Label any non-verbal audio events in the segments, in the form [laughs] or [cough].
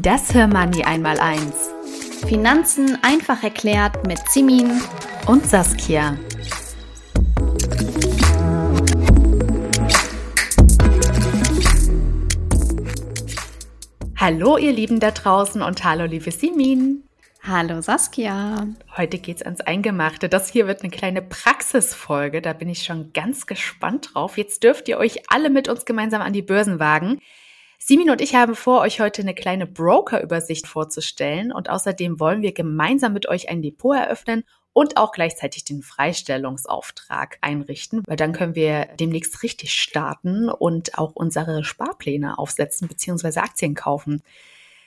Das Hörmoney einmal eins. Finanzen einfach erklärt mit Simin und Saskia. Hallo ihr Lieben da draußen und hallo liebe Simin. Hallo Saskia. Heute geht's ans Eingemachte. Das hier wird eine kleine Praxisfolge. Da bin ich schon ganz gespannt drauf. Jetzt dürft ihr euch alle mit uns gemeinsam an die Börsen wagen. Simin und ich haben vor, euch heute eine kleine Broker-Übersicht vorzustellen und außerdem wollen wir gemeinsam mit euch ein Depot eröffnen und auch gleichzeitig den Freistellungsauftrag einrichten, weil dann können wir demnächst richtig starten und auch unsere Sparpläne aufsetzen bzw. Aktien kaufen.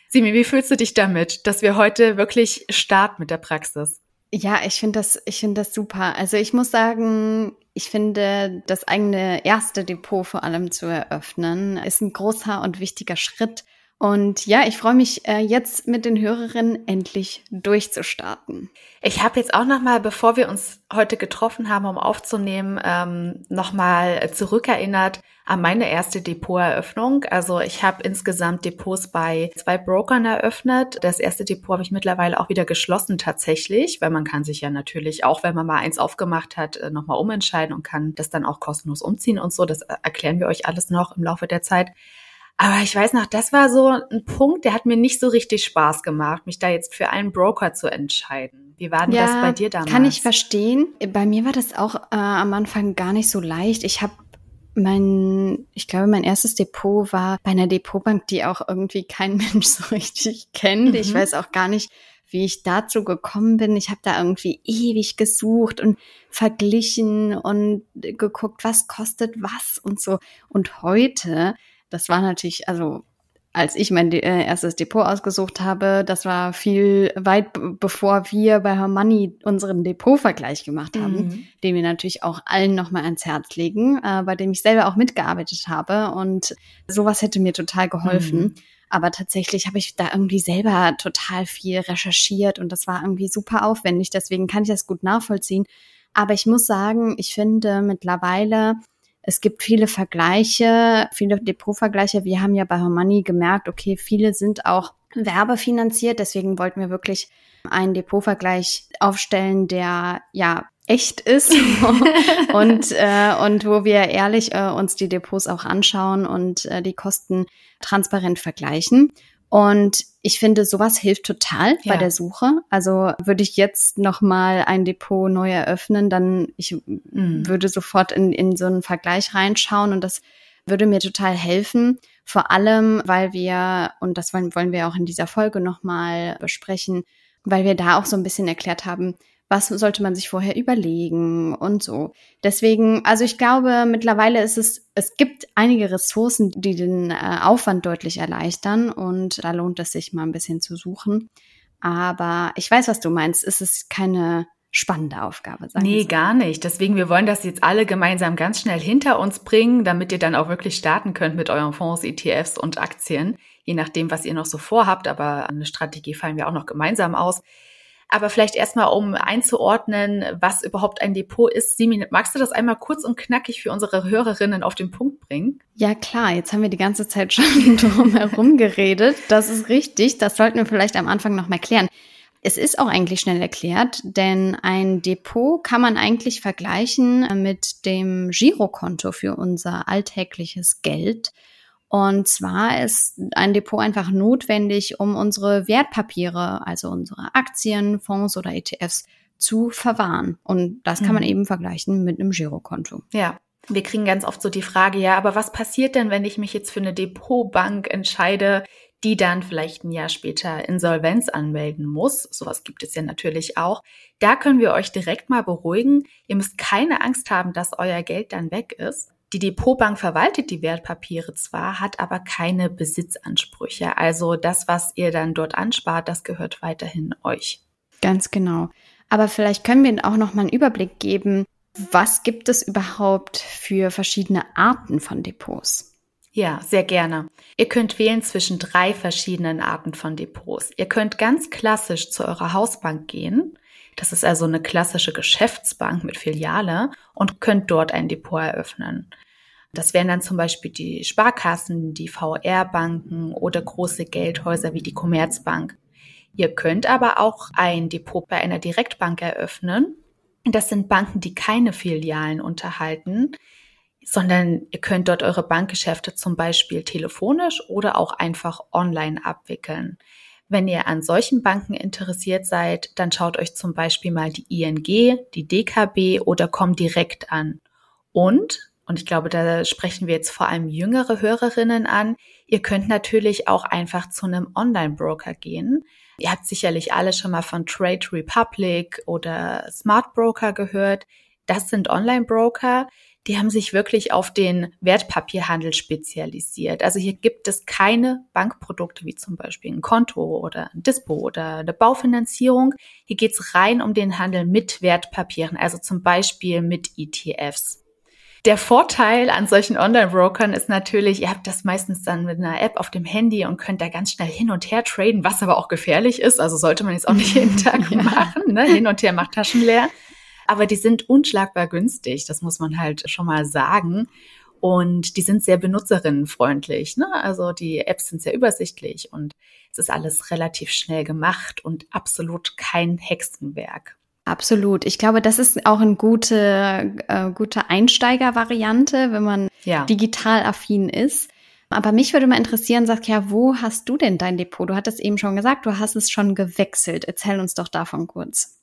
Simi, wie fühlst du dich damit, dass wir heute wirklich starten mit der Praxis? Ja, ich finde das, ich finde das super. Also ich muss sagen, ich finde, das eigene erste Depot vor allem zu eröffnen, ist ein großer und wichtiger Schritt. Und ja, ich freue mich äh, jetzt mit den Hörerinnen endlich durchzustarten. Ich habe jetzt auch noch mal, bevor wir uns heute getroffen haben, um aufzunehmen, ähm, noch mal zurückerinnert an meine erste Depoteröffnung. Also ich habe insgesamt Depots bei zwei Brokern eröffnet. Das erste Depot habe ich mittlerweile auch wieder geschlossen tatsächlich, weil man kann sich ja natürlich auch, wenn man mal eins aufgemacht hat, äh, noch mal umentscheiden und kann das dann auch kostenlos umziehen und so. Das erklären wir euch alles noch im Laufe der Zeit. Aber ich weiß noch, das war so ein Punkt, der hat mir nicht so richtig Spaß gemacht, mich da jetzt für einen Broker zu entscheiden. Wie war denn ja, das bei dir damals? Kann ich verstehen. Bei mir war das auch äh, am Anfang gar nicht so leicht. Ich habe mein, ich glaube, mein erstes Depot war bei einer Depotbank, die auch irgendwie kein [laughs] Mensch so richtig kennt. Mhm. Ich weiß auch gar nicht, wie ich dazu gekommen bin. Ich habe da irgendwie ewig gesucht und verglichen und geguckt, was kostet was und so. Und heute das war natürlich, also als ich mein äh, erstes Depot ausgesucht habe, das war viel weit bevor wir bei Hermoney unseren Depotvergleich gemacht haben, mhm. den wir natürlich auch allen nochmal ans Herz legen, äh, bei dem ich selber auch mitgearbeitet habe und sowas hätte mir total geholfen. Mhm. Aber tatsächlich habe ich da irgendwie selber total viel recherchiert und das war irgendwie super aufwendig. Deswegen kann ich das gut nachvollziehen. Aber ich muss sagen, ich finde mittlerweile es gibt viele Vergleiche, viele Depotvergleiche. Wir haben ja bei Hermoney gemerkt, okay, viele sind auch werbefinanziert. Deswegen wollten wir wirklich einen Depotvergleich aufstellen, der ja echt ist [laughs] und äh, und wo wir ehrlich äh, uns die Depots auch anschauen und äh, die Kosten transparent vergleichen. Und ich finde, sowas hilft total ja. bei der Suche. Also würde ich jetzt noch mal ein Depot neu eröffnen, dann ich mhm. würde sofort in, in so einen Vergleich reinschauen und das würde mir total helfen. Vor allem, weil wir, und das wollen, wollen wir auch in dieser Folge noch mal besprechen, weil wir da auch so ein bisschen erklärt haben, was sollte man sich vorher überlegen und so. Deswegen, also ich glaube, mittlerweile ist es, es gibt einige Ressourcen, die den äh, Aufwand deutlich erleichtern und da lohnt es sich mal ein bisschen zu suchen. Aber ich weiß, was du meinst. Es ist keine spannende Aufgabe. Sagen nee, gar nicht. Deswegen, wir wollen das jetzt alle gemeinsam ganz schnell hinter uns bringen, damit ihr dann auch wirklich starten könnt mit euren Fonds, ETFs und Aktien, je nachdem, was ihr noch so vorhabt. Aber eine Strategie fallen wir auch noch gemeinsam aus. Aber vielleicht erstmal, um einzuordnen, was überhaupt ein Depot ist. Simi, magst du das einmal kurz und knackig für unsere Hörerinnen auf den Punkt bringen? Ja, klar. Jetzt haben wir die ganze Zeit [laughs] schon drum herum geredet. Das ist richtig. Das sollten wir vielleicht am Anfang noch mal klären. Es ist auch eigentlich schnell erklärt, denn ein Depot kann man eigentlich vergleichen mit dem Girokonto für unser alltägliches Geld. Und zwar ist ein Depot einfach notwendig, um unsere Wertpapiere, also unsere Aktien, Fonds oder ETFs zu verwahren. Und das kann man mhm. eben vergleichen mit einem Girokonto. Ja. Wir kriegen ganz oft so die Frage, ja, aber was passiert denn, wenn ich mich jetzt für eine Depotbank entscheide, die dann vielleicht ein Jahr später Insolvenz anmelden muss. Sowas gibt es ja natürlich auch. Da können wir euch direkt mal beruhigen. Ihr müsst keine Angst haben, dass euer Geld dann weg ist. Die Depotbank verwaltet die Wertpapiere zwar, hat aber keine Besitzansprüche. Also das, was ihr dann dort anspart, das gehört weiterhin euch. Ganz genau. Aber vielleicht können wir auch noch mal einen Überblick geben, was gibt es überhaupt für verschiedene Arten von Depots? Ja, sehr gerne. Ihr könnt wählen zwischen drei verschiedenen Arten von Depots. Ihr könnt ganz klassisch zu eurer Hausbank gehen. Das ist also eine klassische Geschäftsbank mit Filiale und könnt dort ein Depot eröffnen. Das wären dann zum Beispiel die Sparkassen, die VR-Banken oder große Geldhäuser wie die Commerzbank. Ihr könnt aber auch ein Depot bei einer Direktbank eröffnen. Das sind Banken, die keine Filialen unterhalten sondern ihr könnt dort eure Bankgeschäfte zum Beispiel telefonisch oder auch einfach online abwickeln. Wenn ihr an solchen Banken interessiert seid, dann schaut euch zum Beispiel mal die ING, die DKB oder Comdirect an. Und, und ich glaube, da sprechen wir jetzt vor allem jüngere Hörerinnen an, ihr könnt natürlich auch einfach zu einem Online-Broker gehen. Ihr habt sicherlich alle schon mal von Trade Republic oder Smart Broker gehört. Das sind Online-Broker, die haben sich wirklich auf den Wertpapierhandel spezialisiert. Also hier gibt es keine Bankprodukte wie zum Beispiel ein Konto oder ein Dispo oder eine Baufinanzierung. Hier geht es rein um den Handel mit Wertpapieren, also zum Beispiel mit ETFs. Der Vorteil an solchen Online-Brokern ist natürlich, ihr habt das meistens dann mit einer App auf dem Handy und könnt da ganz schnell hin und her traden, was aber auch gefährlich ist. Also sollte man jetzt auch nicht jeden [laughs] Tag ja. machen. Ne? Hin und her macht Taschen leer aber die sind unschlagbar günstig, das muss man halt schon mal sagen. Und die sind sehr benutzerinnenfreundlich. Ne? Also die Apps sind sehr übersichtlich und es ist alles relativ schnell gemacht und absolut kein Hexenwerk. Absolut. Ich glaube, das ist auch eine gute, äh, gute Einsteigervariante, wenn man ja. digital affin ist. Aber mich würde mal interessieren, sag ja, wo hast du denn dein Depot? Du hattest eben schon gesagt, du hast es schon gewechselt. Erzähl uns doch davon kurz.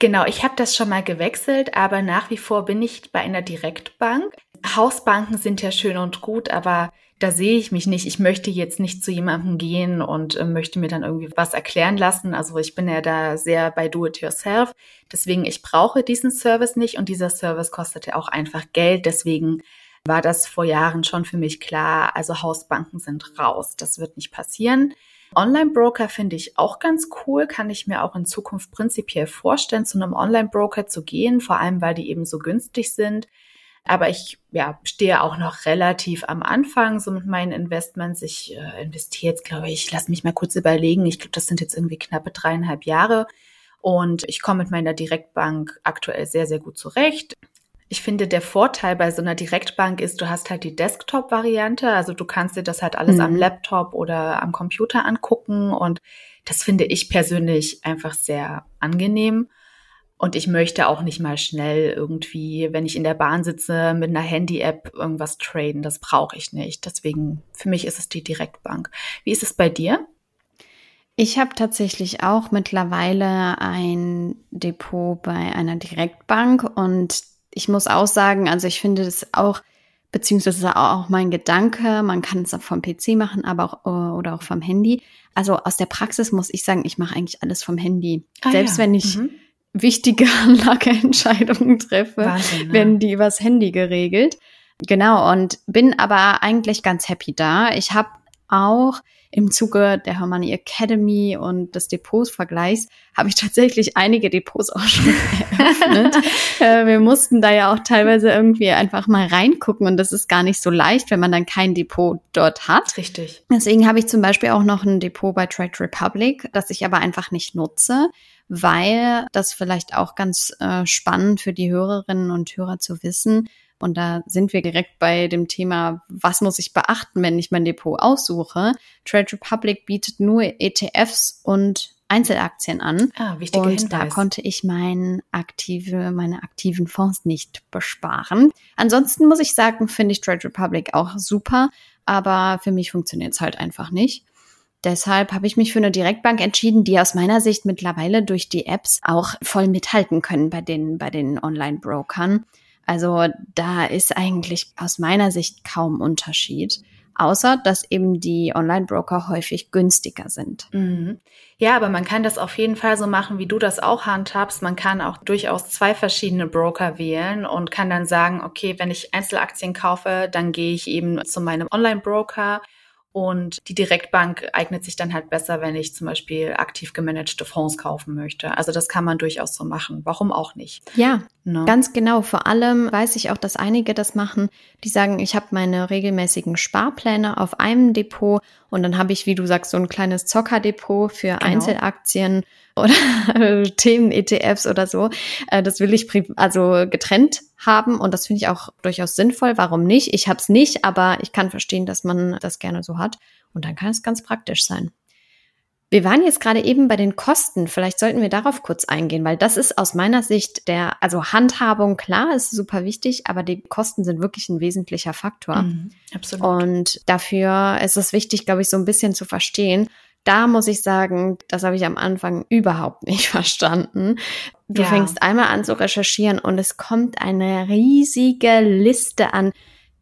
Genau, ich habe das schon mal gewechselt, aber nach wie vor bin ich bei einer Direktbank. Hausbanken sind ja schön und gut, aber da sehe ich mich nicht. Ich möchte jetzt nicht zu jemandem gehen und äh, möchte mir dann irgendwie was erklären lassen. Also ich bin ja da sehr bei Do-it-yourself. Deswegen, ich brauche diesen Service nicht und dieser Service kostet ja auch einfach Geld. Deswegen war das vor Jahren schon für mich klar. Also Hausbanken sind raus. Das wird nicht passieren. Online-Broker finde ich auch ganz cool, kann ich mir auch in Zukunft prinzipiell vorstellen, zu einem Online-Broker zu gehen, vor allem weil die eben so günstig sind. Aber ich ja, stehe auch noch relativ am Anfang so mit meinen Investments. Ich äh, investiere jetzt, glaube ich, lass mich mal kurz überlegen. Ich glaube, das sind jetzt irgendwie knappe dreieinhalb Jahre. Und ich komme mit meiner Direktbank aktuell sehr, sehr gut zurecht. Ich finde, der Vorteil bei so einer Direktbank ist, du hast halt die Desktop-Variante. Also du kannst dir das halt alles mhm. am Laptop oder am Computer angucken. Und das finde ich persönlich einfach sehr angenehm. Und ich möchte auch nicht mal schnell irgendwie, wenn ich in der Bahn sitze, mit einer Handy-App irgendwas traden. Das brauche ich nicht. Deswegen, für mich ist es die Direktbank. Wie ist es bei dir? Ich habe tatsächlich auch mittlerweile ein Depot bei einer Direktbank und ich muss auch sagen, also ich finde das auch, beziehungsweise auch mein Gedanke, man kann es auch vom PC machen, aber auch oder auch vom Handy. Also aus der Praxis muss ich sagen, ich mache eigentlich alles vom Handy. Ah, Selbst ja. wenn ich mhm. wichtige [laughs] Anlageentscheidungen treffe, Wahnsinn, ne? werden die übers Handy geregelt. Genau, und bin aber eigentlich ganz happy da. Ich habe auch im Zuge der Hermanni Academy und des Depots-Vergleichs habe ich tatsächlich einige Depots auch schon [laughs] eröffnet. [laughs] äh, wir mussten da ja auch teilweise irgendwie einfach mal reingucken und das ist gar nicht so leicht, wenn man dann kein Depot dort hat. Richtig. Deswegen habe ich zum Beispiel auch noch ein Depot bei Trade Republic, das ich aber einfach nicht nutze, weil das vielleicht auch ganz äh, spannend für die Hörerinnen und Hörer zu wissen, und da sind wir direkt bei dem Thema, was muss ich beachten, wenn ich mein Depot aussuche. Trade Republic bietet nur ETFs und Einzelaktien an. Ah, wichtiger und Hinweis. da konnte ich mein aktive, meine aktiven Fonds nicht besparen. Ansonsten muss ich sagen, finde ich Trade Republic auch super, aber für mich funktioniert es halt einfach nicht. Deshalb habe ich mich für eine Direktbank entschieden, die aus meiner Sicht mittlerweile durch die Apps auch voll mithalten können bei den, bei den Online-Brokern. Also da ist eigentlich aus meiner Sicht kaum Unterschied. außer dass eben die Online-Broker häufig günstiger sind. Mhm. Ja, aber man kann das auf jeden Fall so machen, wie du das auch handhabst. Man kann auch durchaus zwei verschiedene Broker wählen und kann dann sagen, okay, wenn ich Einzelaktien kaufe, dann gehe ich eben zu meinem Online-Broker und die Direktbank eignet sich dann halt besser, wenn ich zum Beispiel aktiv gemanagte Fonds kaufen möchte. Also das kann man durchaus so machen. Warum auch nicht? Ja, ne? ganz genau. Vor allem weiß ich auch, dass einige das machen, die sagen, ich habe meine regelmäßigen Sparpläne auf einem Depot und dann habe ich, wie du sagst, so ein kleines Zockerdepot für genau. Einzelaktien oder [laughs] Themen-ETFs oder so. Äh, das will ich also getrennt haben und das finde ich auch durchaus sinnvoll. Warum nicht? Ich habe es nicht, aber ich kann verstehen, dass man das gerne so hat und dann kann es ganz praktisch sein. Wir waren jetzt gerade eben bei den Kosten. Vielleicht sollten wir darauf kurz eingehen, weil das ist aus meiner Sicht der, also Handhabung, klar, ist super wichtig, aber die Kosten sind wirklich ein wesentlicher Faktor. Mhm, absolut. Und dafür ist es wichtig, glaube ich, so ein bisschen zu verstehen, da muss ich sagen, das habe ich am Anfang überhaupt nicht [laughs] verstanden. Du ja. fängst einmal an zu recherchieren und es kommt eine riesige Liste an.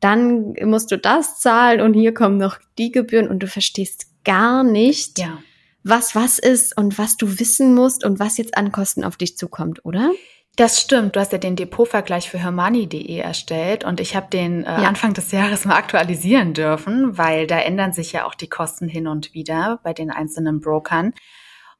Dann musst du das zahlen und hier kommen noch die Gebühren und du verstehst gar nicht, ja. was was ist und was du wissen musst und was jetzt an Kosten auf dich zukommt, oder? Das stimmt. Du hast ja den Depotvergleich für hermani.de erstellt und ich habe den äh, ja. Anfang des Jahres mal aktualisieren dürfen, weil da ändern sich ja auch die Kosten hin und wieder bei den einzelnen Brokern.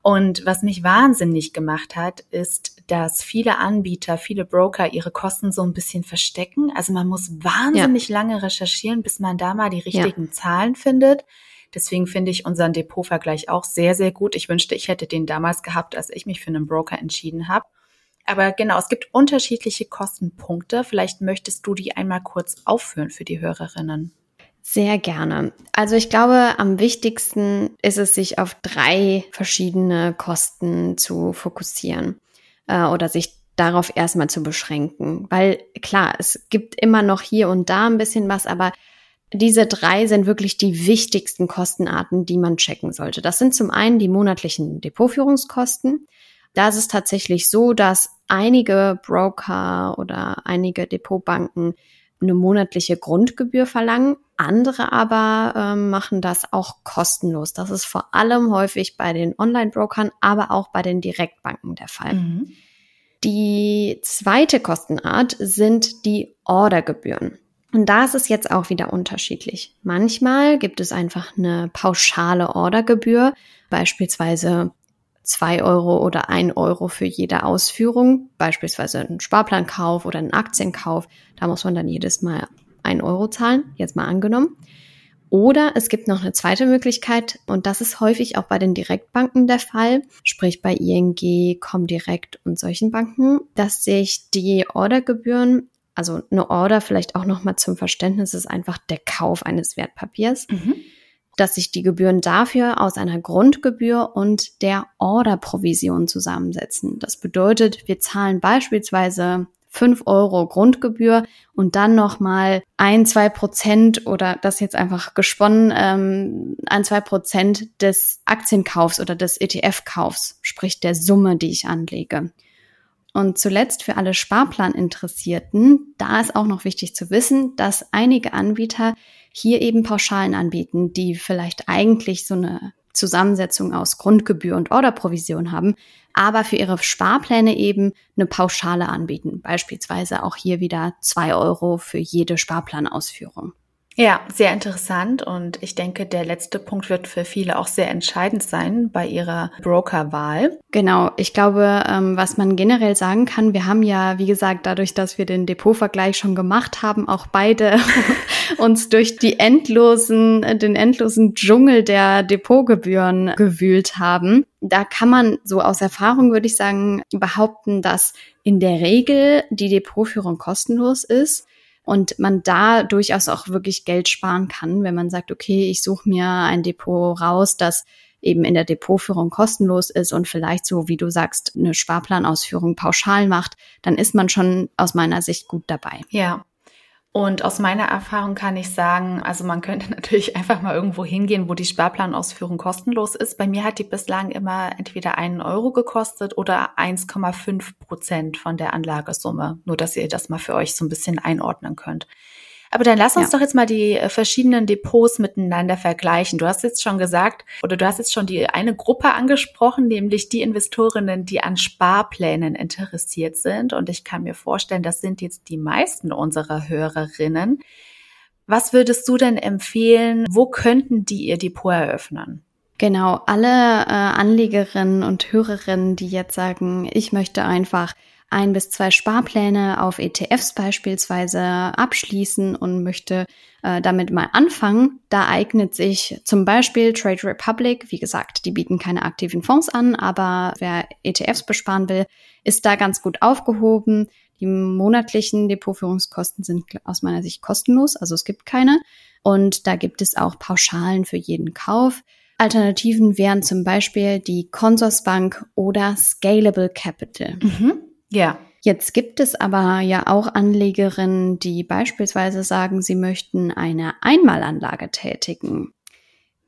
Und was mich wahnsinnig gemacht hat, ist, dass viele Anbieter, viele Broker ihre Kosten so ein bisschen verstecken. Also man muss wahnsinnig ja. lange recherchieren, bis man da mal die richtigen ja. Zahlen findet. Deswegen finde ich unseren Depotvergleich auch sehr, sehr gut. Ich wünschte, ich hätte den damals gehabt, als ich mich für einen Broker entschieden habe. Aber genau, es gibt unterschiedliche Kostenpunkte. Vielleicht möchtest du die einmal kurz aufführen für die Hörerinnen. Sehr gerne. Also ich glaube, am wichtigsten ist es, sich auf drei verschiedene Kosten zu fokussieren äh, oder sich darauf erstmal zu beschränken. Weil klar, es gibt immer noch hier und da ein bisschen was, aber diese drei sind wirklich die wichtigsten Kostenarten, die man checken sollte. Das sind zum einen die monatlichen Depotführungskosten. Da ist es tatsächlich so, dass einige Broker oder einige Depotbanken eine monatliche Grundgebühr verlangen. Andere aber ähm, machen das auch kostenlos. Das ist vor allem häufig bei den Online-Brokern, aber auch bei den Direktbanken der Fall. Mhm. Die zweite Kostenart sind die Ordergebühren. Und da ist es jetzt auch wieder unterschiedlich. Manchmal gibt es einfach eine pauschale Ordergebühr, beispielsweise zwei Euro oder ein Euro für jede Ausführung, beispielsweise einen Sparplankauf oder einen Aktienkauf. Da muss man dann jedes Mal ein Euro zahlen, jetzt mal angenommen. Oder es gibt noch eine zweite Möglichkeit und das ist häufig auch bei den Direktbanken der Fall, sprich bei ING, Comdirect und solchen Banken, dass sich die Ordergebühren, also eine Order vielleicht auch nochmal zum Verständnis ist einfach der Kauf eines Wertpapiers. Mhm dass sich die Gebühren dafür aus einer Grundgebühr und der Orderprovision zusammensetzen. Das bedeutet, wir zahlen beispielsweise 5 Euro Grundgebühr und dann nochmal ein, zwei Prozent oder das jetzt einfach gesponnen, ähm, ein, zwei Prozent des Aktienkaufs oder des ETF-Kaufs, sprich der Summe, die ich anlege. Und zuletzt für alle Sparplaninteressierten, da ist auch noch wichtig zu wissen, dass einige Anbieter hier eben Pauschalen anbieten, die vielleicht eigentlich so eine Zusammensetzung aus Grundgebühr und Orderprovision haben, aber für ihre Sparpläne eben eine Pauschale anbieten. Beispielsweise auch hier wieder zwei Euro für jede Sparplanausführung. Ja, sehr interessant und ich denke, der letzte Punkt wird für viele auch sehr entscheidend sein bei ihrer Brokerwahl. Genau, ich glaube, ähm, was man generell sagen kann, wir haben ja, wie gesagt, dadurch, dass wir den Depotvergleich schon gemacht haben, auch beide [laughs] uns durch die endlosen, den endlosen Dschungel der Depotgebühren gewühlt haben. Da kann man so aus Erfahrung, würde ich sagen, behaupten, dass in der Regel die Depotführung kostenlos ist und man da durchaus auch wirklich Geld sparen kann, wenn man sagt, okay, ich suche mir ein Depot raus, das eben in der Depotführung kostenlos ist und vielleicht so, wie du sagst, eine Sparplanausführung pauschal macht, dann ist man schon aus meiner Sicht gut dabei. Ja, und aus meiner Erfahrung kann ich sagen, also man könnte [laughs] natürlich einfach mal irgendwo hingehen, wo die Sparplanausführung kostenlos ist. Bei mir hat die bislang immer entweder einen Euro gekostet oder 1,5 Prozent von der Anlagesumme. Nur, dass ihr das mal für euch so ein bisschen einordnen könnt. Aber dann lass uns ja. doch jetzt mal die äh, verschiedenen Depots miteinander vergleichen. Du hast jetzt schon gesagt, oder du hast jetzt schon die eine Gruppe angesprochen, nämlich die Investorinnen, die an Sparplänen interessiert sind. Und ich kann mir vorstellen, das sind jetzt die meisten unserer Hörerinnen. Was würdest du denn empfehlen? Wo könnten die ihr Depot eröffnen? Genau, alle äh, Anlegerinnen und Hörerinnen, die jetzt sagen, ich möchte einfach ein bis zwei Sparpläne auf ETFs beispielsweise abschließen und möchte äh, damit mal anfangen, da eignet sich zum Beispiel Trade Republic. Wie gesagt, die bieten keine aktiven Fonds an, aber wer ETFs besparen will, ist da ganz gut aufgehoben. Die monatlichen Depotführungskosten sind aus meiner Sicht kostenlos, also es gibt keine. Und da gibt es auch Pauschalen für jeden Kauf. Alternativen wären zum Beispiel die Consorsbank oder Scalable Capital. Mhm. Ja. Jetzt gibt es aber ja auch Anlegerinnen, die beispielsweise sagen, sie möchten eine Einmalanlage tätigen.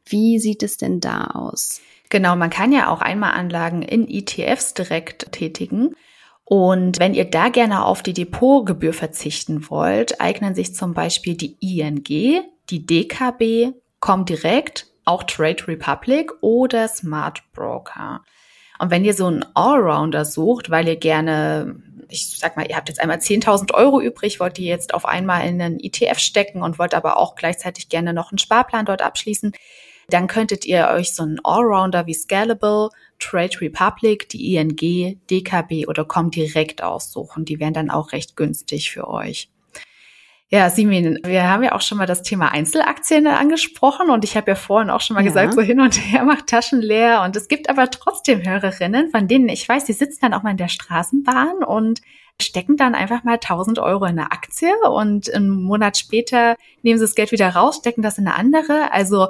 Wie sieht es denn da aus? Genau, man kann ja auch Einmalanlagen in ETFs direkt tätigen. Und wenn ihr da gerne auf die Depotgebühr verzichten wollt, eignen sich zum Beispiel die ING, die DKB, Comdirect, auch Trade Republic oder Smart Broker. Und wenn ihr so einen Allrounder sucht, weil ihr gerne, ich sag mal, ihr habt jetzt einmal 10.000 Euro übrig, wollt ihr jetzt auf einmal in einen ETF stecken und wollt aber auch gleichzeitig gerne noch einen Sparplan dort abschließen, dann könntet ihr euch so einen Allrounder wie Scalable, Trade Republic, die ING, DKB oder Com direkt aussuchen. Die wären dann auch recht günstig für euch. Ja, Simin, wir haben ja auch schon mal das Thema Einzelaktien angesprochen und ich habe ja vorhin auch schon mal ja. gesagt, so hin und her macht Taschen leer und es gibt aber trotzdem Hörerinnen, von denen ich weiß, die sitzen dann auch mal in der Straßenbahn und stecken dann einfach mal 1000 Euro in eine Aktie und einen Monat später nehmen sie das Geld wieder raus, stecken das in eine andere. Also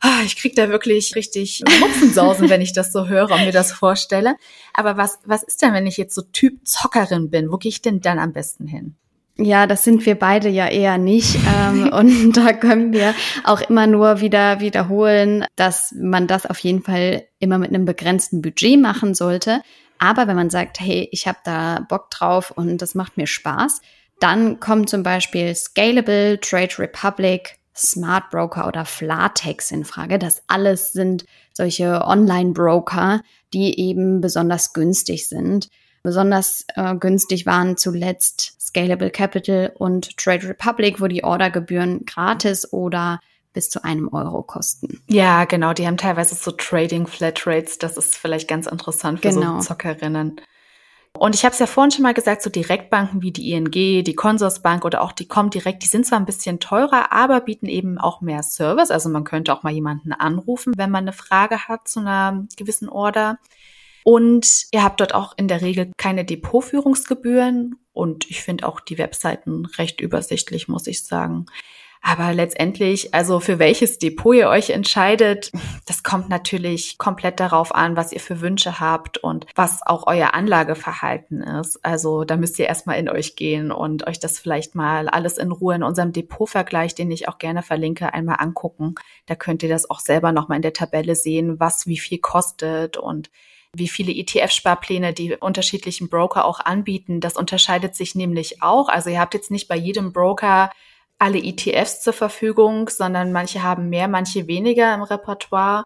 ah, ich krieg da wirklich richtig Mupfensausen, [laughs] wenn ich das so höre und mir das vorstelle. Aber was, was ist denn, wenn ich jetzt so Typ Zockerin bin? Wo gehe ich denn dann am besten hin? Ja, das sind wir beide ja eher nicht. Ähm, [laughs] und da können wir auch immer nur wieder wiederholen, dass man das auf jeden Fall immer mit einem begrenzten Budget machen sollte. Aber wenn man sagt, hey, ich habe da Bock drauf und das macht mir Spaß, dann kommen zum Beispiel Scalable, Trade Republic, Smart Broker oder Flatex in Frage. Das alles sind solche Online-Broker, die eben besonders günstig sind. Besonders äh, günstig waren zuletzt Scalable Capital und Trade Republic, wo die Ordergebühren gratis oder bis zu einem Euro kosten. Ja, genau. Die haben teilweise so Trading Flatrates. Das ist vielleicht ganz interessant für genau. so Zockerinnen. Und ich habe es ja vorhin schon mal gesagt, so Direktbanken wie die ING, die Consorsbank oder auch die Comdirect, die sind zwar ein bisschen teurer, aber bieten eben auch mehr Service. Also man könnte auch mal jemanden anrufen, wenn man eine Frage hat zu einer gewissen Order. Und ihr habt dort auch in der Regel keine Depotführungsgebühren. Und ich finde auch die Webseiten recht übersichtlich, muss ich sagen. Aber letztendlich, also für welches Depot ihr euch entscheidet, das kommt natürlich komplett darauf an, was ihr für Wünsche habt und was auch euer Anlageverhalten ist. Also da müsst ihr erstmal in euch gehen und euch das vielleicht mal alles in Ruhe in unserem Depotvergleich, den ich auch gerne verlinke, einmal angucken. Da könnt ihr das auch selber nochmal in der Tabelle sehen, was wie viel kostet und wie viele ETF-Sparpläne die unterschiedlichen Broker auch anbieten. Das unterscheidet sich nämlich auch. Also ihr habt jetzt nicht bei jedem Broker alle ETFs zur Verfügung, sondern manche haben mehr, manche weniger im Repertoire.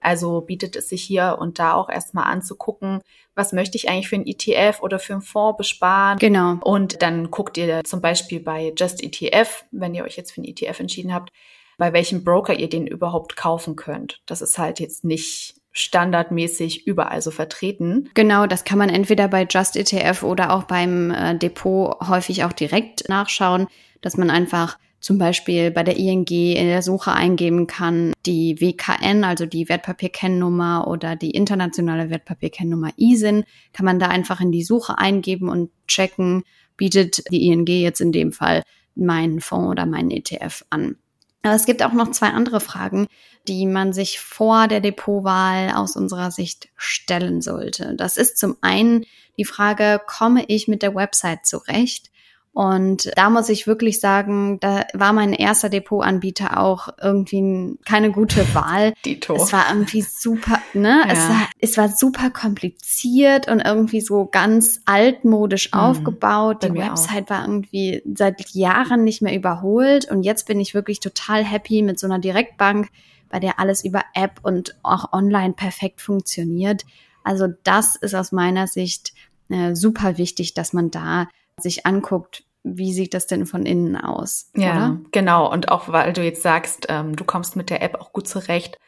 Also bietet es sich hier und da auch erstmal an zu gucken, was möchte ich eigentlich für einen ETF oder für einen Fonds besparen. Genau. Und dann guckt ihr zum Beispiel bei Just ETF, wenn ihr euch jetzt für einen ETF entschieden habt, bei welchem Broker ihr den überhaupt kaufen könnt. Das ist halt jetzt nicht standardmäßig überall so vertreten. Genau, das kann man entweder bei Just ETF oder auch beim äh, Depot häufig auch direkt nachschauen, dass man einfach zum Beispiel bei der ING in der Suche eingeben kann, die WKN, also die Wertpapierkennnummer oder die internationale Wertpapierkennnummer ISIN, kann man da einfach in die Suche eingeben und checken, bietet die ING jetzt in dem Fall meinen Fonds oder meinen ETF an. Aber es gibt auch noch zwei andere Fragen, die man sich vor der Depotwahl aus unserer Sicht stellen sollte. Das ist zum einen die Frage, komme ich mit der Website zurecht? Und da muss ich wirklich sagen, da war mein erster Depotanbieter auch irgendwie keine gute [laughs] Wahl. Dito. Es war irgendwie super, ne? Ja. Es, war, es war super kompliziert und irgendwie so ganz altmodisch mhm. aufgebaut. Die Website auch. war irgendwie seit Jahren nicht mehr überholt. Und jetzt bin ich wirklich total happy mit so einer Direktbank, bei der alles über App und auch online perfekt funktioniert. Also das ist aus meiner Sicht äh, super wichtig, dass man da sich anguckt, wie sieht das denn von innen aus? Ja, oder? genau. Und auch weil du jetzt sagst, ähm, du kommst mit der App auch gut zurecht.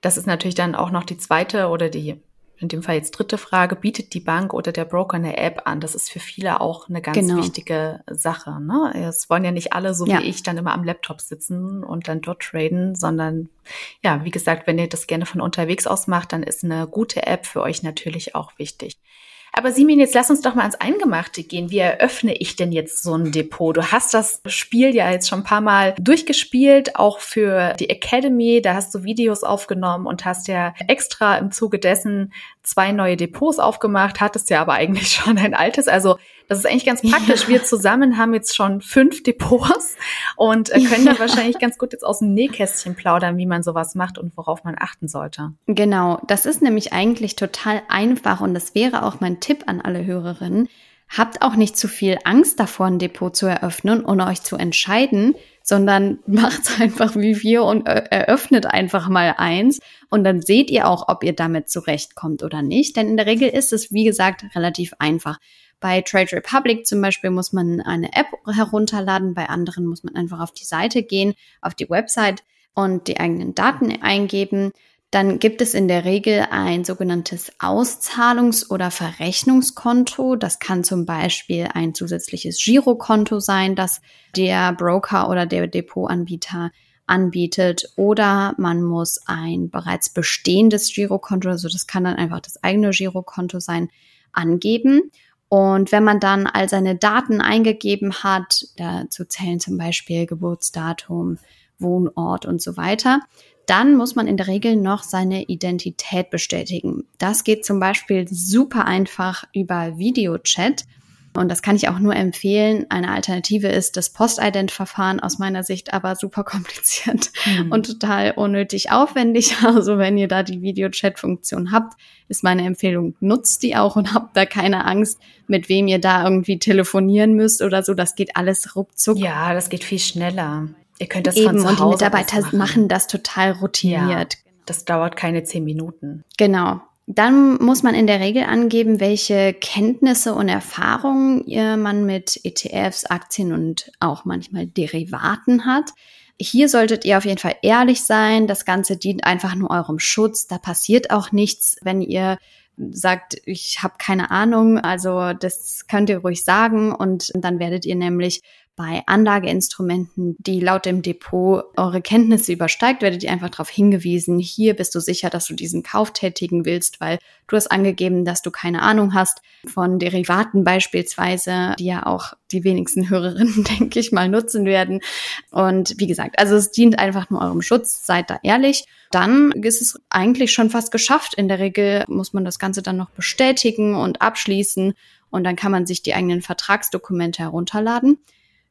Das ist natürlich dann auch noch die zweite oder die, in dem Fall jetzt dritte Frage, bietet die Bank oder der Broker eine App an? Das ist für viele auch eine ganz genau. wichtige Sache. Ne? Es wollen ja nicht alle, so ja. wie ich, dann immer am Laptop sitzen und dann dort traden, sondern ja, wie gesagt, wenn ihr das gerne von unterwegs aus macht, dann ist eine gute App für euch natürlich auch wichtig. Aber Simin, jetzt lass uns doch mal ans Eingemachte gehen. Wie eröffne ich denn jetzt so ein Depot? Du hast das Spiel ja jetzt schon ein paar Mal durchgespielt, auch für die Academy. Da hast du Videos aufgenommen und hast ja extra im Zuge dessen zwei neue Depots aufgemacht, hattest ja aber eigentlich [laughs] schon ein altes. Also das ist eigentlich ganz praktisch. Wir zusammen haben jetzt schon fünf Depots und äh, können da wahrscheinlich ganz gut jetzt aus dem Nähkästchen plaudern, wie man sowas macht und worauf man achten sollte. Genau, das ist nämlich eigentlich total einfach und das wäre auch mein Tipp an alle Hörerinnen. Habt auch nicht zu viel Angst davor, ein Depot zu eröffnen und euch zu entscheiden, sondern [laughs] macht's einfach wie wir und eröffnet einfach mal eins und dann seht ihr auch, ob ihr damit zurechtkommt oder nicht. Denn in der Regel ist es, wie gesagt, relativ einfach. Bei Trade Republic zum Beispiel muss man eine App herunterladen, bei anderen muss man einfach auf die Seite gehen, auf die Website und die eigenen Daten eingeben. Dann gibt es in der Regel ein sogenanntes Auszahlungs- oder Verrechnungskonto. Das kann zum Beispiel ein zusätzliches Girokonto sein, das der Broker oder der Depotanbieter anbietet. Oder man muss ein bereits bestehendes Girokonto, also das kann dann einfach das eigene Girokonto sein, angeben. Und wenn man dann all seine Daten eingegeben hat, dazu zählen zum Beispiel Geburtsdatum, Wohnort und so weiter, dann muss man in der Regel noch seine Identität bestätigen. Das geht zum Beispiel super einfach über Videochat. Und das kann ich auch nur empfehlen. Eine Alternative ist das Postident-Verfahren aus meiner Sicht aber super kompliziert mhm. und total unnötig aufwendig. [laughs] Also wenn ihr da die Videochat-Funktion habt, ist meine Empfehlung, nutzt die auch und habt da keine Angst, mit wem ihr da irgendwie telefonieren müsst oder so. Das geht alles ruckzuck. Ja, das geht viel schneller. Ihr könnt das Eben, von zu Hause und die Mitarbeiter machen. machen. das total routiniert. Ja, das dauert keine zehn Minuten. Genau. Dann muss man in der Regel angeben, welche Kenntnisse und Erfahrungen man mit ETFs, Aktien und auch manchmal Derivaten hat. Hier solltet ihr auf jeden Fall ehrlich sein. Das Ganze dient einfach nur eurem Schutz. Da passiert auch nichts, wenn ihr sagt, ich habe keine Ahnung. Also das könnt ihr ruhig sagen und dann werdet ihr nämlich bei Anlageinstrumenten, die laut dem Depot eure Kenntnisse übersteigt, werdet ihr einfach darauf hingewiesen, hier bist du sicher, dass du diesen Kauf tätigen willst, weil du hast angegeben, dass du keine Ahnung hast von Derivaten beispielsweise, die ja auch die wenigsten Hörerinnen, [laughs] denke ich mal, nutzen werden. Und wie gesagt, also es dient einfach nur eurem Schutz, seid da ehrlich. Dann ist es eigentlich schon fast geschafft. In der Regel muss man das Ganze dann noch bestätigen und abschließen und dann kann man sich die eigenen Vertragsdokumente herunterladen.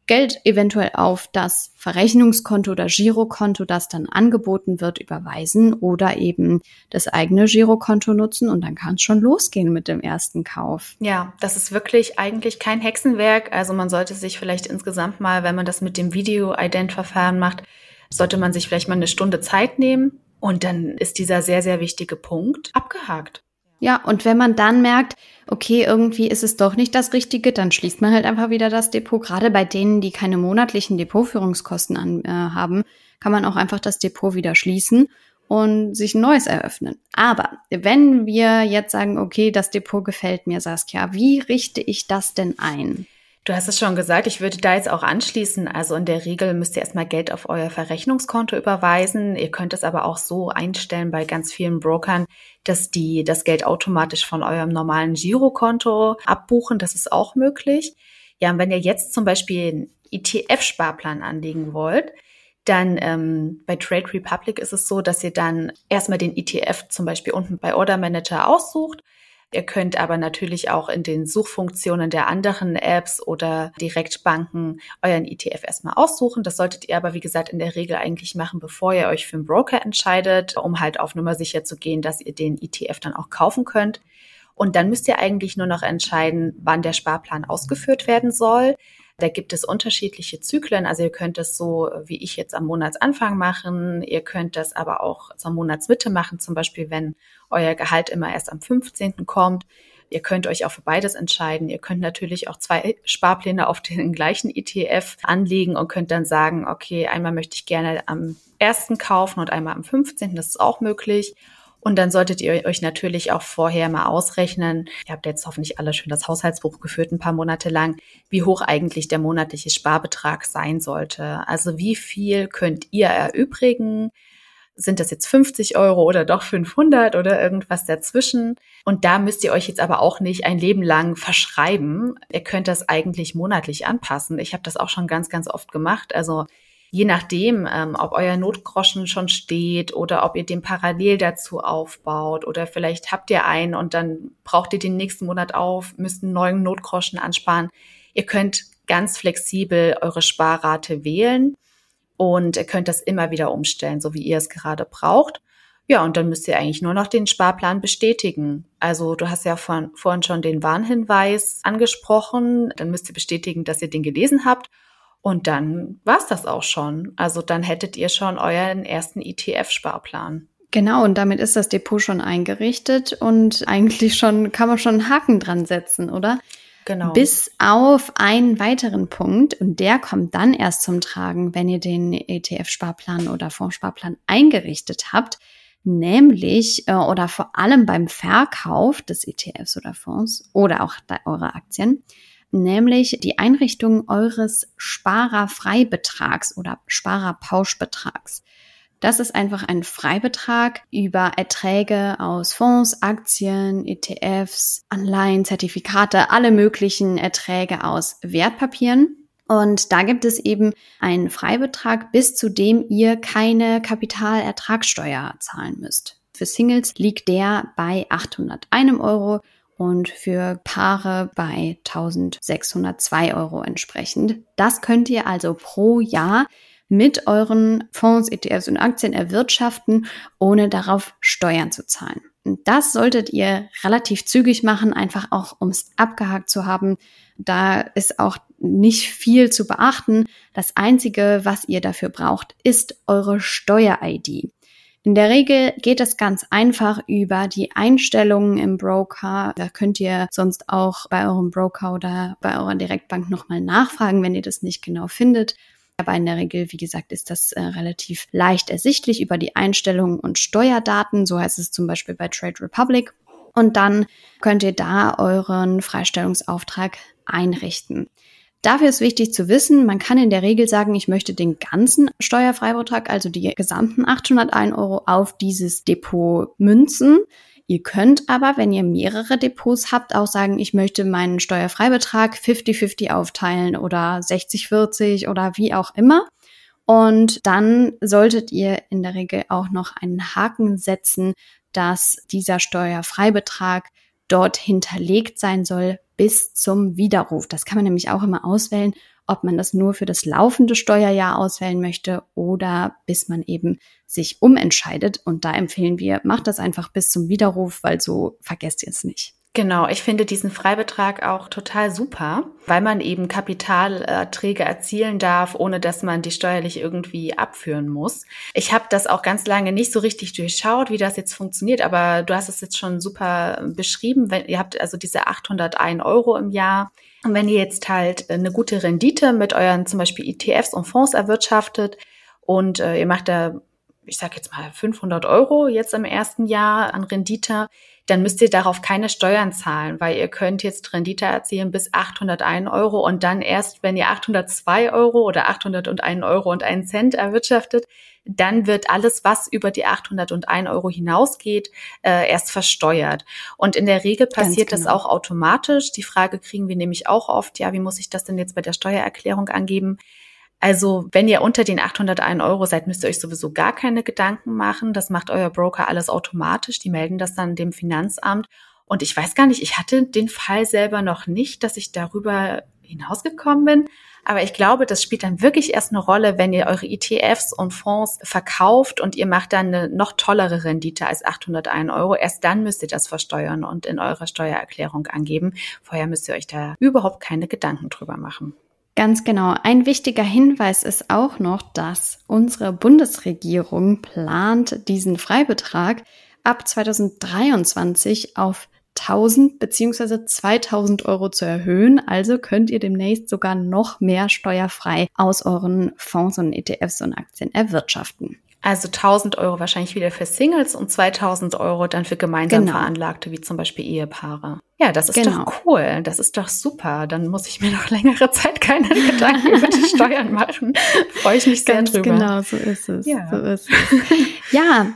Geld eventuell auf das Verrechnungskonto oder Girokonto, das dann angeboten wird, überweisen oder eben das eigene Girokonto nutzen und dann kann es schon losgehen mit dem ersten Kauf. Ja, das ist wirklich eigentlich kein Hexenwerk. Also man sollte sich vielleicht insgesamt mal, wenn man das mit dem Video-Ident-Verfahren macht, sollte man sich vielleicht mal eine Stunde Zeit nehmen und dann ist dieser sehr, sehr wichtige Punkt abgehakt. Ja, und wenn man dann merkt, okay, irgendwie ist es doch nicht das Richtige, dann schließt man halt einfach wieder das Depot. Gerade bei denen, die keine monatlichen Depotführungskosten an, äh, haben, kann man auch einfach das Depot wieder schließen und sich ein neues eröffnen. Aber wenn wir jetzt sagen, okay, das Depot gefällt mir, Saskia, wie richte ich das denn ein? Du hast es schon gesagt, ich würde da jetzt auch anschließen. Also in der Regel müsst ihr erstmal Geld auf euer Verrechnungskonto überweisen. Ihr könnt es aber auch so einstellen bei ganz vielen Brokern, dass die das Geld automatisch von eurem normalen Girokonto abbuchen. Das ist auch möglich. Ja, und wenn ihr jetzt zum Beispiel einen ETF-Sparplan anlegen wollt, dann ähm, bei Trade Republic ist es so, dass ihr dann erstmal den ETF zum Beispiel unten bei Order Manager aussucht Ihr könnt aber natürlich auch in den Suchfunktionen der anderen Apps oder Direktbanken euren ETF erstmal aussuchen. Das solltet ihr aber, wie gesagt, in der Regel eigentlich machen, bevor ihr euch für einen Broker entscheidet, um halt auf Nummer sicher zu gehen, dass ihr den ETF dann auch kaufen könnt. Und dann müsst ihr eigentlich nur noch entscheiden, wann der Sparplan ausgeführt werden soll. Da gibt es unterschiedliche Zyklen. Also ihr könnt es so wie ich jetzt am Monatsanfang machen. Ihr könnt das aber auch zur Monatsmitte machen, zum Beispiel wenn euer Gehalt immer erst am 15. kommt. Ihr könnt euch auch für beides entscheiden. Ihr könnt natürlich auch zwei Sparpläne auf den [laughs] gleichen ETF anlegen und könnt dann sagen, okay, einmal möchte ich gerne am ersten kaufen und einmal am 15. Das ist auch möglich. Und dann solltet ihr euch natürlich auch vorher mal ausrechnen, ihr habt jetzt hoffentlich alle schön das Haushaltsbuch geführt, ein paar Monate lang, wie hoch eigentlich der monatliche Sparbetrag sein sollte. Also wie viel könnt ihr erübrigen? Sind das jetzt 50 Euro oder doch 500 oder irgendwas dazwischen? Und da müsst ihr euch jetzt aber auch nicht ein Leben lang verschreiben. Ihr könnt das eigentlich monatlich anpassen. Ich habe das auch schon ganz, ganz oft gemacht. Also je nachdem, ähm, ob euer Notgroschen schon steht oder ob ihr den parallel dazu aufbaut oder vielleicht habt ihr einen und dann braucht ihr den nächsten Monat auf, müsst einen neuen Notgroschen ansparen. Ihr könnt ganz flexibel eure Sparrate wählen und ihr könnt das immer wieder umstellen, so wie ihr es gerade braucht. Ja, und dann müsst ihr eigentlich nur noch den Sparplan bestätigen. Also du hast ja vorhin schon den Warnhinweis angesprochen. Dann müsst ihr bestätigen, dass ihr den gelesen habt. Und dann war's das auch schon. Also dann hättet ihr schon euren ersten ETF-Sparplan. Genau, und damit ist das Depot schon eingerichtet und eigentlich schon kann man schon einen Haken dran setzen, oder? Genau. Bis auf einen weiteren Punkt und der kommt dann erst zum Tragen, wenn ihr den ETF-Sparplan oder Fondssparplan eingerichtet habt, nämlich äh, oder vor allem beim Verkauf des ETFs oder Fonds oder auch eurer Aktien nämlich die Einrichtung eures Sparerfreibetrags oder Sparerpauschbetrags. Das ist einfach ein Freibetrag über Erträge aus Fonds, Aktien, ETFs, Anleihen, Zertifikate, alle möglichen Erträge aus Wertpapieren. Und da gibt es eben einen Freibetrag, bis zu dem ihr keine Kapitalertragssteuer zahlen müsst. Für Singles liegt der bei 801 Euro und für Paare bei 1602 Euro entsprechend. Das könnt ihr also pro Jahr mit euren Fonds, ETFs und Aktien erwirtschaften, ohne darauf Steuern zu zahlen. Und das solltet ihr relativ zügig machen, einfach auch um es abgehakt zu haben. Da ist auch nicht viel zu beachten. Das Einzige, was ihr dafür braucht, ist eure Steuer-ID. In der Regel geht es ganz einfach über die Einstellungen im Broker. Da könnt ihr sonst auch bei eurem Broker oder bei eurer Direktbank nochmal nachfragen, wenn ihr das nicht genau findet. Aber in der Regel, wie gesagt, ist das äh, relativ leicht ersichtlich über die Einstellungen und Steuerdaten. So heißt es zum Beispiel bei Trade Republic. Und dann könnt ihr da euren Freistellungsauftrag einrichten. Dafür ist wichtig zu wissen, man kann in der Regel sagen, ich möchte den ganzen Steuerfreibetrag, also die gesamten 801 Euro auf dieses Depot münzen. Ihr könnt aber, wenn ihr mehrere Depots habt, auch sagen, ich möchte meinen Steuerfreibetrag 50-50 aufteilen oder 60-40 oder wie auch immer. Und dann solltet ihr in der Regel auch noch einen Haken setzen, dass dieser Steuerfreibetrag dort hinterlegt sein soll bis zum Widerruf. Das kann man nämlich auch immer auswählen, ob man das nur für das laufende Steuerjahr auswählen möchte oder bis man eben sich umentscheidet. Und da empfehlen wir, macht das einfach bis zum Widerruf, weil so vergesst ihr es nicht. Genau, ich finde diesen Freibetrag auch total super, weil man eben Kapitalerträge erzielen darf, ohne dass man die steuerlich irgendwie abführen muss. Ich habe das auch ganz lange nicht so richtig durchschaut, wie das jetzt funktioniert, aber du hast es jetzt schon super beschrieben. Wenn, ihr habt also diese 801 Euro im Jahr. Und wenn ihr jetzt halt eine gute Rendite mit euren zum Beispiel ETFs und Fonds erwirtschaftet und äh, ihr macht da ich sage jetzt mal 500 Euro jetzt im ersten Jahr an Rendite, dann müsst ihr darauf keine Steuern zahlen, weil ihr könnt jetzt Rendite erzielen bis 801 Euro und dann erst, wenn ihr 802 Euro oder 801 Euro und einen Cent erwirtschaftet, dann wird alles, was über die 801 Euro hinausgeht, äh, erst versteuert. Und in der Regel passiert genau. das auch automatisch. Die Frage kriegen wir nämlich auch oft, ja, wie muss ich das denn jetzt bei der Steuererklärung angeben? Also wenn ihr unter den 801 Euro seid, müsst ihr euch sowieso gar keine Gedanken machen. Das macht euer Broker alles automatisch. Die melden das dann dem Finanzamt. Und ich weiß gar nicht, ich hatte den Fall selber noch nicht, dass ich darüber hinausgekommen bin. Aber ich glaube, das spielt dann wirklich erst eine Rolle, wenn ihr eure ETFs und Fonds verkauft und ihr macht dann eine noch tollere Rendite als 801 Euro. Erst dann müsst ihr das versteuern und in eurer Steuererklärung angeben. Vorher müsst ihr euch da überhaupt keine Gedanken drüber machen. Ganz genau. Ein wichtiger Hinweis ist auch noch, dass unsere Bundesregierung plant, diesen Freibetrag ab 2023 auf 1000 bzw. 2000 Euro zu erhöhen. Also könnt ihr demnächst sogar noch mehr steuerfrei aus euren Fonds und ETFs und Aktien erwirtschaften. Also 1000 Euro wahrscheinlich wieder für Singles und 2000 Euro dann für gemeinsam genau. Veranlagte, wie zum Beispiel Ehepaare. Ja, das ist genau. doch cool. Das ist doch super. Dann muss ich mir noch [laughs] längere Zeit keine [laughs] Gedanken über die Steuern machen. Freue ich mich sehr Ganz drüber. Genau, so ist es. Ja. So ist es. [laughs] ja,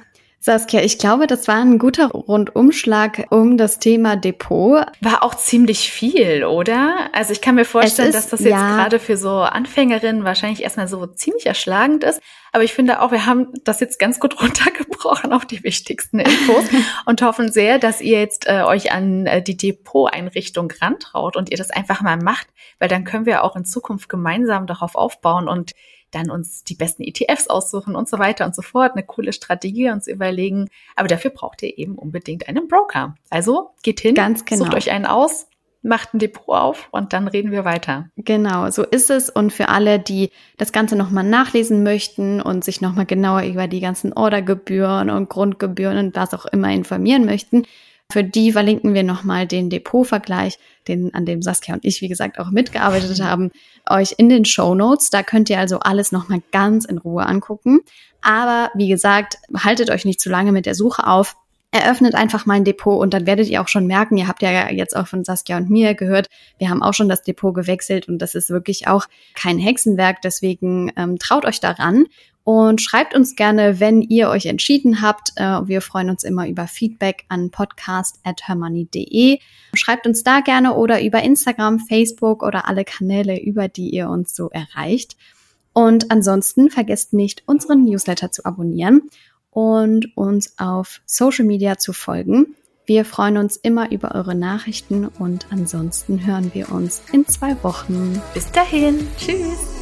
Saskia, ich glaube, das war ein guter Rundumschlag um das Thema Depot. War auch ziemlich viel, oder? Also ich kann mir vorstellen, ist, dass das jetzt ja. gerade für so Anfängerinnen wahrscheinlich erstmal so ziemlich erschlagend ist. Aber ich finde auch, wir haben das jetzt ganz gut [laughs] runtergebrochen auf die wichtigsten Infos [laughs] und hoffen sehr, dass ihr jetzt äh, euch an äh, die Depot-Einrichtung rantraut und ihr das einfach mal macht, weil dann können wir auch in Zukunft gemeinsam darauf aufbauen und dann uns die besten ETFs aussuchen und so weiter und so fort, eine coole Strategie uns überlegen. Aber dafür braucht ihr eben unbedingt einen Broker. Also geht hin, Ganz genau. sucht euch einen aus, macht ein Depot auf und dann reden wir weiter. Genau, so ist es. Und für alle, die das Ganze nochmal nachlesen möchten und sich nochmal genauer über die ganzen Ordergebühren und Grundgebühren und was auch immer informieren möchten, für die verlinken wir nochmal den Depotvergleich, den, an dem Saskia und ich, wie gesagt, auch mitgearbeitet [laughs] haben, euch in den Show Notes. Da könnt ihr also alles nochmal ganz in Ruhe angucken. Aber wie gesagt, haltet euch nicht zu lange mit der Suche auf. Eröffnet einfach mal ein Depot und dann werdet ihr auch schon merken, ihr habt ja jetzt auch von Saskia und mir gehört, wir haben auch schon das Depot gewechselt und das ist wirklich auch kein Hexenwerk. Deswegen ähm, traut euch daran und schreibt uns gerne, wenn ihr euch entschieden habt. Äh, wir freuen uns immer über Feedback an podcast.hermoney.de. Schreibt uns da gerne oder über Instagram, Facebook oder alle Kanäle, über die ihr uns so erreicht. Und ansonsten vergesst nicht, unseren Newsletter zu abonnieren und uns auf Social Media zu folgen. Wir freuen uns immer über eure Nachrichten und ansonsten hören wir uns in zwei Wochen. Bis dahin. Tschüss.